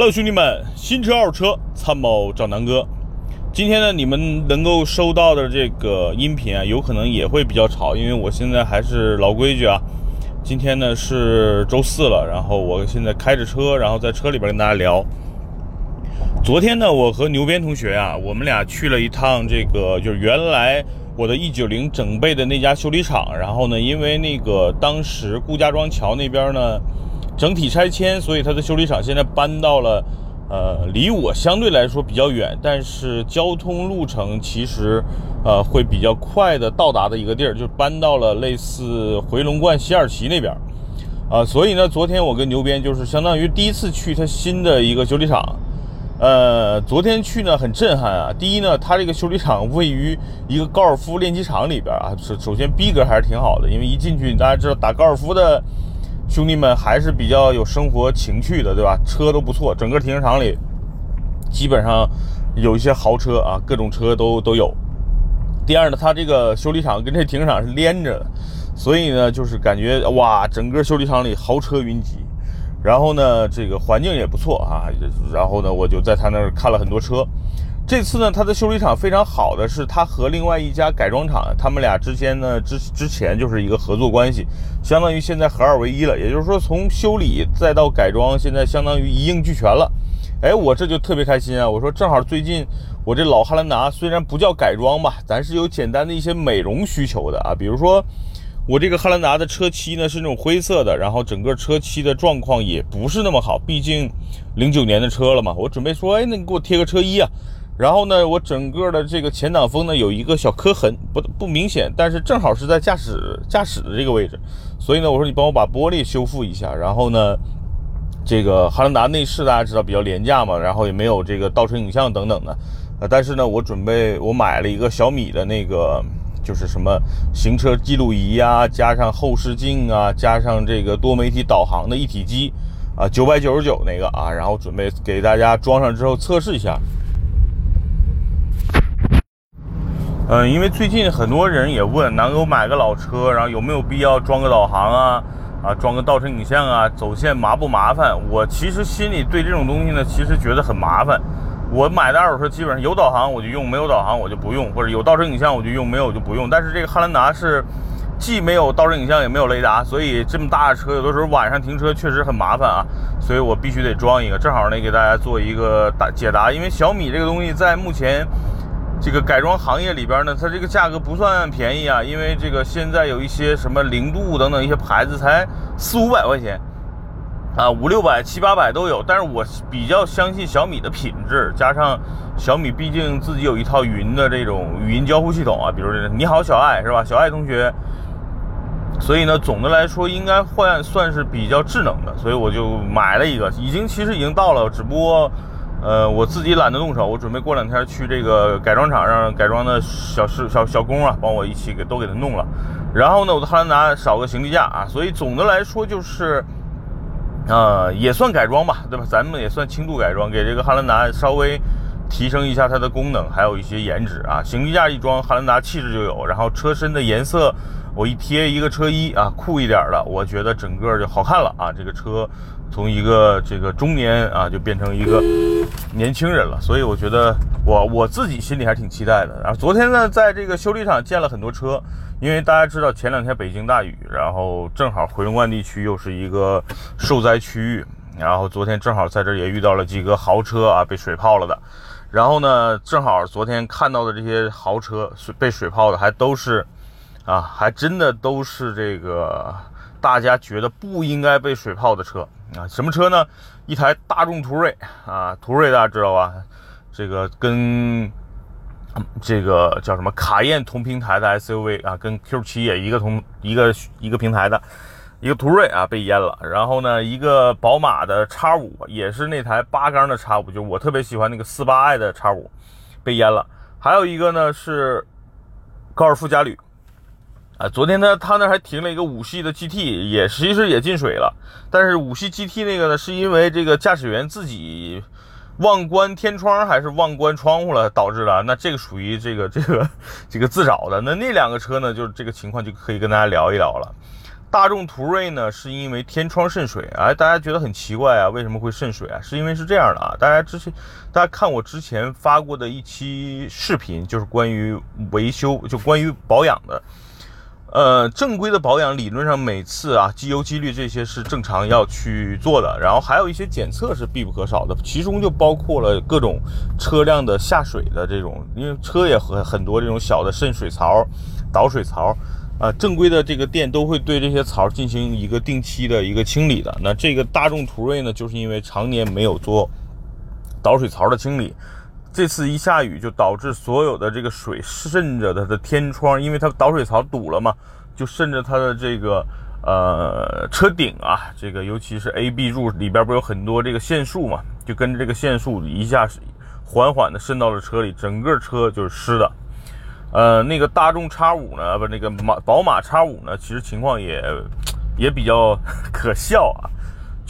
Hello，兄弟们，新车二手车参谋找南哥。今天呢，你们能够收到的这个音频啊，有可能也会比较吵，因为我现在还是老规矩啊。今天呢是周四了，然后我现在开着车，然后在车里边跟大家聊。昨天呢，我和牛鞭同学啊，我们俩去了一趟这个，就是原来我的 E 九零整备的那家修理厂。然后呢，因为那个当时顾家庄桥那边呢整体拆迁，所以它的修理厂现在搬到了。呃，离我相对来说比较远，但是交通路程其实，呃，会比较快的到达的一个地儿，就搬到了类似回龙观西二旗那边，啊，所以呢，昨天我跟牛鞭就是相当于第一次去他新的一个修理厂，呃，昨天去呢很震撼啊。第一呢，他这个修理厂位于一个高尔夫练习场里边儿啊，首首先逼格还是挺好的，因为一进去大家知道打高尔夫的。兄弟们还是比较有生活情趣的，对吧？车都不错，整个停车场里基本上有一些豪车啊，各种车都都有。第二呢，它这个修理厂跟这停车场是连着的，所以呢，就是感觉哇，整个修理厂里豪车云集。然后呢，这个环境也不错啊。然后呢，我就在他那儿看了很多车。这次呢，它的修理厂非常好的是，它和另外一家改装厂，他们俩之间呢之之前就是一个合作关系，相当于现在合二为一了。也就是说，从修理再到改装，现在相当于一应俱全了。哎，我这就特别开心啊！我说正好最近我这老汉兰达虽然不叫改装吧，咱是有简单的一些美容需求的啊，比如说我这个汉兰达的车漆呢是那种灰色的，然后整个车漆的状况也不是那么好，毕竟零九年的车了嘛。我准备说，哎，那你给我贴个车衣啊。然后呢，我整个的这个前挡风呢有一个小磕痕，不不明显，但是正好是在驾驶驾驶的这个位置，所以呢，我说你帮我把玻璃修复一下。然后呢，这个汉兰达内饰大家知道比较廉价嘛，然后也没有这个倒车影像等等的，呃，但是呢，我准备我买了一个小米的那个就是什么行车记录仪啊，加上后视镜啊，加上这个多媒体导航的一体机啊，九百九十九那个啊，然后准备给大家装上之后测试一下。嗯，因为最近很多人也问，南哥买个老车，然后有没有必要装个导航啊？啊，装个倒车影像啊？走线麻不麻烦？我其实心里对这种东西呢，其实觉得很麻烦。我买的二手车基本上有导航我就用，没有导航我就不用，或者有倒车影像我就用，没有就不用。但是这个汉兰达是既没有倒车影像也没有雷达，所以这么大的车有的时候晚上停车确实很麻烦啊。所以我必须得装一个，正好呢给大家做一个答解答。因为小米这个东西在目前。这个改装行业里边呢，它这个价格不算便宜啊，因为这个现在有一些什么零度等等一些牌子才四五百块钱，啊五六百七八百都有。但是我比较相信小米的品质，加上小米毕竟自己有一套云的这种语音交互系统啊，比如你好小爱是吧？小爱同学，所以呢，总的来说应该换算是比较智能的，所以我就买了一个，已经其实已经到了，只不过。呃，我自己懒得动手，我准备过两天去这个改装厂让改装的小师小小工啊，帮我一起给都给他弄了。然后呢，我的汉兰达少个行李架啊，所以总的来说就是，呃，也算改装吧，对吧？咱们也算轻度改装，给这个汉兰达稍微提升一下它的功能，还有一些颜值啊。行李架一装，汉兰达气质就有。然后车身的颜色，我一贴一个车衣啊，酷一点的，我觉得整个就好看了啊。这个车。从一个这个中年啊，就变成一个年轻人了，所以我觉得我我自己心里还挺期待的。然后昨天呢，在这个修理厂见了很多车，因为大家知道前两天北京大雨，然后正好回龙观地区又是一个受灾区域，然后昨天正好在这也遇到了几个豪车啊被水泡了的，然后呢，正好昨天看到的这些豪车被水泡的还都是啊，还真的都是这个大家觉得不应该被水泡的车。啊，什么车呢？一台大众途锐啊，途锐大家知道吧？这个跟这个叫什么卡宴同平台的 SUV 啊，跟 Q7 也一个同一个一个平台的一个途锐啊被淹了。然后呢，一个宝马的 X5 也是那台八缸的 X5，就我特别喜欢那个四八 i 的 X5 被淹了。还有一个呢是高尔夫嘉旅。啊，昨天他他那还停了一个五系的 GT，也其实也进水了。但是五系 GT 那个呢，是因为这个驾驶员自己忘关天窗还是忘关窗户了导致的。那这个属于这个这个这个自找的。那那两个车呢，就是这个情况就可以跟大家聊一聊了。大众途锐呢，是因为天窗渗水，哎，大家觉得很奇怪啊，为什么会渗水啊？是因为是这样的啊，大家之前大家看我之前发过的一期视频，就是关于维修，就关于保养的。呃，正规的保养理论上每次啊，机油、机滤这些是正常要去做的，然后还有一些检测是必不可少的，其中就包括了各种车辆的下水的这种，因为车也很很多这种小的渗水槽、导水槽。啊，正规的这个店都会对这些槽进行一个定期的一个清理的。那这个大众途锐呢，就是因为常年没有做导水槽的清理，这次一下雨就导致所有的这个水渗着它的天窗，因为它导水槽堵了嘛，就渗着它的这个呃车顶啊，这个尤其是 A、B 柱里边不有很多这个线束嘛，就跟着这个线束一下缓缓的渗到了车里，整个车就是湿的。呃，那个大众叉五呢，不，那个马宝马叉五呢，其实情况也也比较 可笑啊。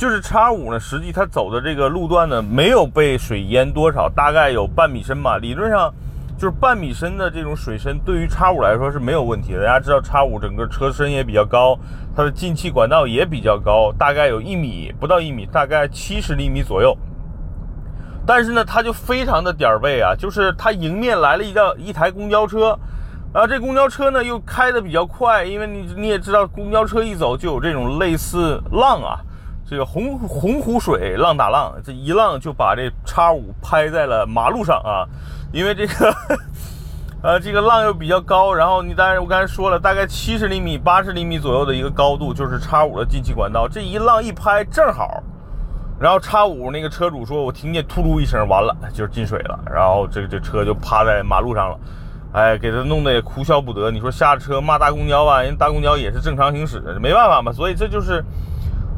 就是叉五呢，实际它走的这个路段呢，没有被水淹多少，大概有半米深吧。理论上，就是半米深的这种水深，对于叉五来说是没有问题的。大家知道，叉五整个车身也比较高，它的进气管道也比较高，大概有一米不到一米，大概七十厘米左右。但是呢，它就非常的点儿背啊，就是它迎面来了一辆一台公交车，然后这公交车呢又开的比较快，因为你你也知道，公交车一走就有这种类似浪啊，这个洪洪湖水浪打浪，这一浪就把这叉五拍在了马路上啊，因为这个 呃这个浪又比较高，然后你当然我刚才说了，大概七十厘米、八十厘米左右的一个高度，就是叉五的进气管道，这一浪一拍正好。然后叉五那个车主说：“我听见突噜一声，完了就是进水了。然后这这车就趴在马路上了，哎，给他弄得也哭笑不得。你说下车骂大公交吧，人大公交也是正常行驶，没办法嘛。所以这就是，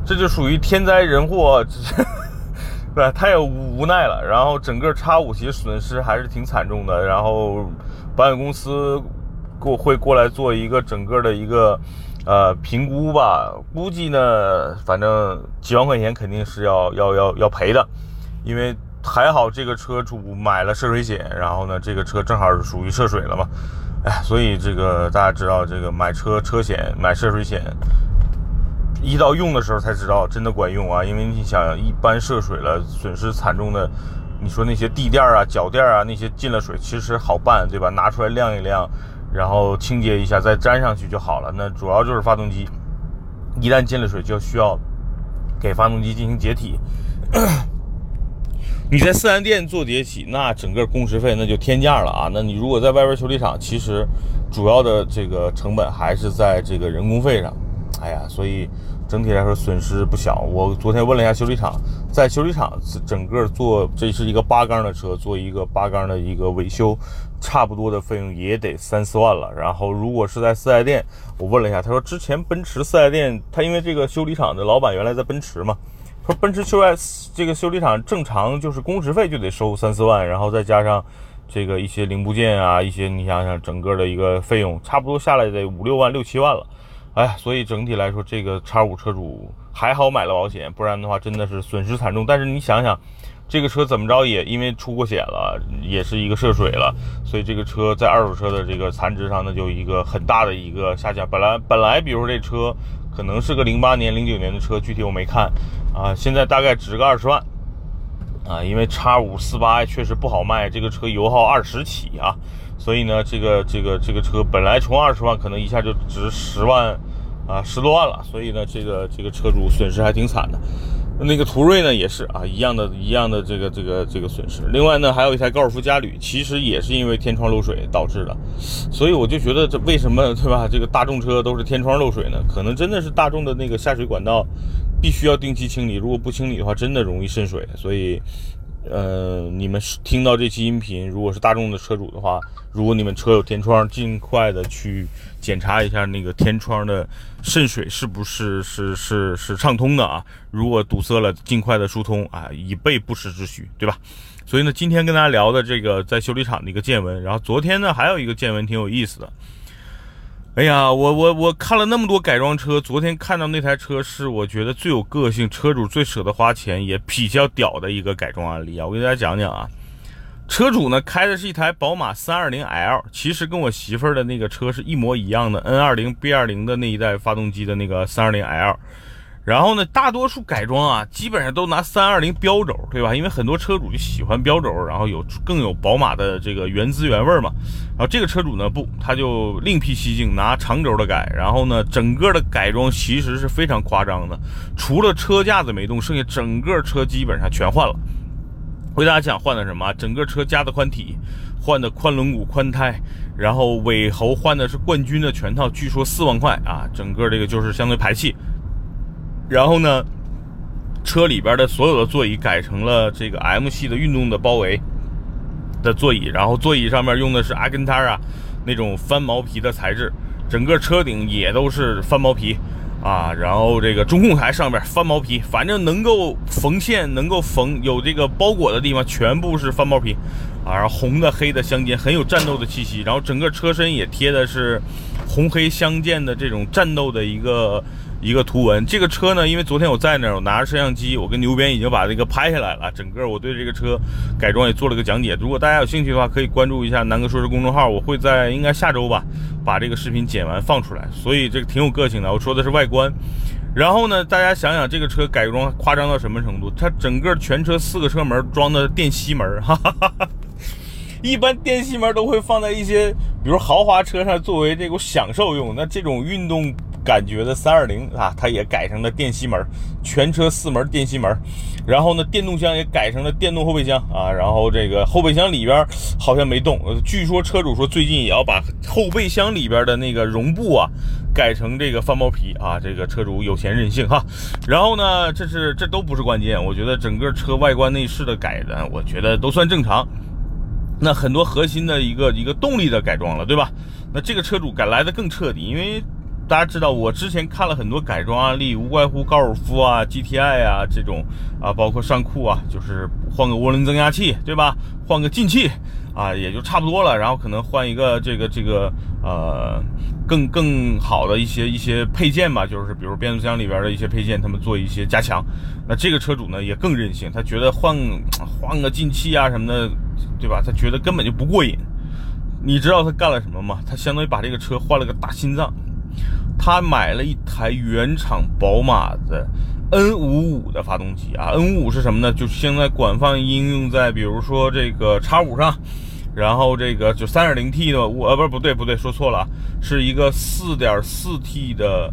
这就属于天灾人祸，对？他也无奈了。然后整个叉五其实损失还是挺惨重的。然后保险公司过会过来做一个整个的一个。”呃，评估吧，估计呢，反正几万块钱肯定是要要要要赔的，因为还好这个车主买了涉水险，然后呢，这个车正好是属于涉水了嘛，哎，所以这个大家知道，这个买车车险买涉水险，一到用的时候才知道真的管用啊，因为你想一般涉水了损失惨重的，你说那些地垫啊、脚垫啊那些进了水，其实好办，对吧？拿出来晾一晾。然后清洁一下，再粘上去就好了。那主要就是发动机，一旦进了水，就需要给发动机进行解体。你在四 S 店做解体，那整个工时费那就天价了啊！那你如果在外边修理厂，其实主要的这个成本还是在这个人工费上。哎呀，所以。整体来说损失不小。我昨天问了一下修理厂，在修理厂整个做这是一个八缸的车，做一个八缸的一个维修，差不多的费用也得三四万了。然后如果是在四 S 店，我问了一下，他说之前奔驰四 S 店，他因为这个修理厂的老板原来在奔驰嘛，说奔驰修 S 这个修理厂正常就是工时费就得收三四万，然后再加上这个一些零部件啊，一些你想想整个的一个费用，差不多下来得五六万六七万了。哎，所以整体来说，这个叉五车主还好买了保险，不然的话真的是损失惨重。但是你想想，这个车怎么着也因为出过险了，也是一个涉水了，所以这个车在二手车的这个残值上，那就一个很大的一个下降。本来本来，比如说这车可能是个零八年、零九年的车，具体我没看啊，现在大概值个二十万啊，因为叉五四八确实不好卖，这个车油耗二十起啊。所以呢，这个这个这个车本来从二十万可能一下就值十万，啊十多万了。所以呢，这个这个车主损失还挺惨的。那个途锐呢也是啊，一样的一样的这个这个这个损失。另外呢，还有一台高尔夫嘉旅，其实也是因为天窗漏水导致的。所以我就觉得这为什么对吧？这个大众车都是天窗漏水呢？可能真的是大众的那个下水管道必须要定期清理，如果不清理的话，真的容易渗水。所以。呃，你们听到这期音频，如果是大众的车主的话，如果你们车有天窗，尽快的去检查一下那个天窗的渗水是不是是是是畅通的啊？如果堵塞了，尽快的疏通啊，以备不时之需，对吧？所以呢，今天跟大家聊的这个在修理厂的一个见闻，然后昨天呢还有一个见闻挺有意思的。哎呀，我我我看了那么多改装车，昨天看到那台车是我觉得最有个性、车主最舍得花钱、也比较屌的一个改装案例啊！我给大家讲讲啊，车主呢开的是一台宝马 320L，其实跟我媳妇儿的那个车是一模一样的，N20 B20 的那一代发动机的那个 320L。然后呢，大多数改装啊，基本上都拿三二零标轴，对吧？因为很多车主就喜欢标轴，然后有更有宝马的这个原汁原味嘛。然后这个车主呢，不，他就另辟蹊径，拿长轴的改。然后呢，整个的改装其实是非常夸张的，除了车架子没动，剩下整个车基本上全换了。我给大家讲换的什么？整个车加的宽体，换的宽轮毂、宽胎，然后尾喉换的是冠军的全套，据说四万块啊。整个这个就是相对排气。然后呢，车里边的所有的座椅改成了这个 M 系的运动的包围的座椅，然后座椅上面用的是阿根塔啊那种翻毛皮的材质，整个车顶也都是翻毛皮啊，然后这个中控台上面翻毛皮，反正能够缝线、能够缝有这个包裹的地方全部是翻毛皮啊，红的黑的相间，很有战斗的气息，然后整个车身也贴的是红黑相间的这种战斗的一个。一个图文，这个车呢，因为昨天我在那儿，我拿着摄像机，我跟牛鞭已经把这个拍下来了。整个我对这个车改装也做了个讲解。如果大家有兴趣的话，可以关注一下南哥说车公众号，我会在应该下周吧，把这个视频剪完放出来。所以这个挺有个性的。我说的是外观，然后呢，大家想想这个车改装夸张到什么程度？它整个全车四个车门装的电吸门，哈哈哈哈。一般电吸门都会放在一些比如豪华车上作为这个享受用，那这种运动。感觉的三二零啊，它也改成了电吸门，全车四门电吸门，然后呢，电动箱也改成了电动后备箱啊，然后这个后备箱里边好像没动，据说车主说最近也要把后备箱里边的那个绒布啊改成这个翻毛皮啊，这个车主有钱任性哈。然后呢，这是这都不是关键，我觉得整个车外观内饰的改的，我觉得都算正常。那很多核心的一个一个动力的改装了，对吧？那这个车主改来的更彻底，因为。大家知道，我之前看了很多改装案例，无外乎高尔夫啊、GTI 啊这种啊，包括尚酷啊，就是换个涡轮增压器，对吧？换个进气啊，也就差不多了。然后可能换一个这个这个呃更更好的一些一些配件吧，就是比如变速箱里边的一些配件，他们做一些加强。那这个车主呢也更任性，他觉得换换个进气啊什么的，对吧？他觉得根本就不过瘾。你知道他干了什么吗？他相当于把这个车换了个大心脏。他买了一台原厂宝马的 N55 的发动机啊，N55 是什么呢？就是现在广泛应用在比如说这个叉五上，然后这个就 3.0T 的，我呃不是不对不对，说错了，是一个 4.4T 的。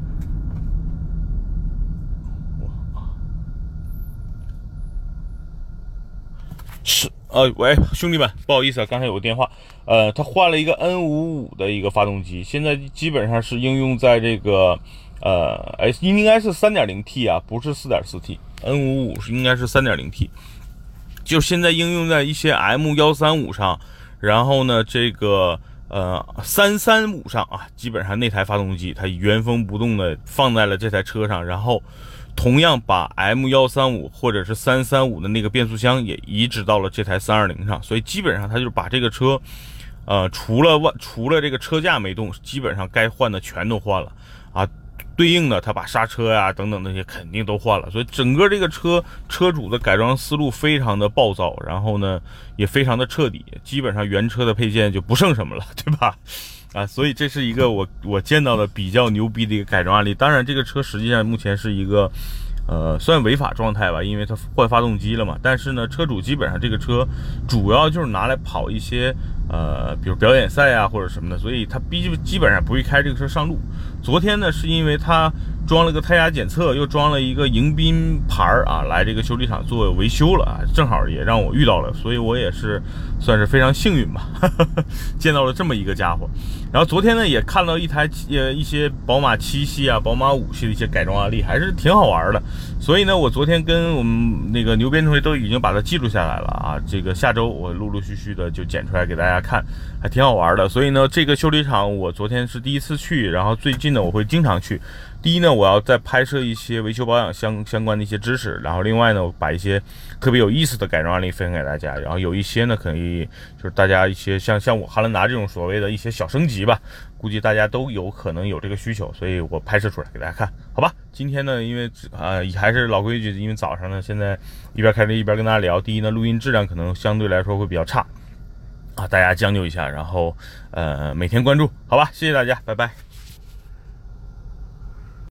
是。呃，喂，兄弟们，不好意思啊，刚才有个电话。呃，他换了一个 N 五五的一个发动机，现在基本上是应用在这个，呃，哎，应该是三点零 T 啊，不是四点四 T。N 五五是应该是三点零 T，就现在应用在一些 M 幺三五上，然后呢，这个呃三三五上啊，基本上那台发动机它原封不动的放在了这台车上，然后。同样把 M 幺三五或者是三三五的那个变速箱也移植到了这台三二零上，所以基本上他就是把这个车，呃，除了外除了这个车架没动，基本上该换的全都换了啊。对应的，他把刹车呀等等那些肯定都换了，所以整个这个车车主的改装思路非常的暴躁，然后呢也非常的彻底，基本上原车的配件就不剩什么了，对吧？啊，所以这是一个我我见到的比较牛逼的一个改装案例。当然，这个车实际上目前是一个，呃，算违法状态吧，因为它换发动机了嘛。但是呢，车主基本上这个车主要就是拿来跑一些，呃，比如表演赛啊或者什么的，所以他基基本上不会开这个车上路。昨天呢，是因为他。装了个胎压检测，又装了一个迎宾牌儿啊，来这个修理厂做维修了啊，正好也让我遇到了，所以我也是算是非常幸运吧，见到了这么一个家伙。然后昨天呢，也看到一台呃一些宝马七系啊、宝马五系的一些改装案例，还是挺好玩的。所以呢，我昨天跟我们那个牛鞭同学都已经把它记录下来了啊，这个下周我陆陆续续的就剪出来给大家看，还挺好玩的。所以呢，这个修理厂我昨天是第一次去，然后最近呢我会经常去。第一呢，我要再拍摄一些维修保养相相关的一些知识，然后另外呢，我把一些特别有意思的改装案例分享给大家，然后有一些呢，可以就是大家一些像像我汉兰达这种所谓的一些小升级吧，估计大家都有可能有这个需求，所以我拍摄出来给大家看，好吧？今天呢，因为呃还是老规矩，因为早上呢，现在一边开车一边跟大家聊，第一呢，录音质量可能相对来说会比较差。啊，大家将就一下，然后呃每天关注，好吧？谢谢大家，拜拜。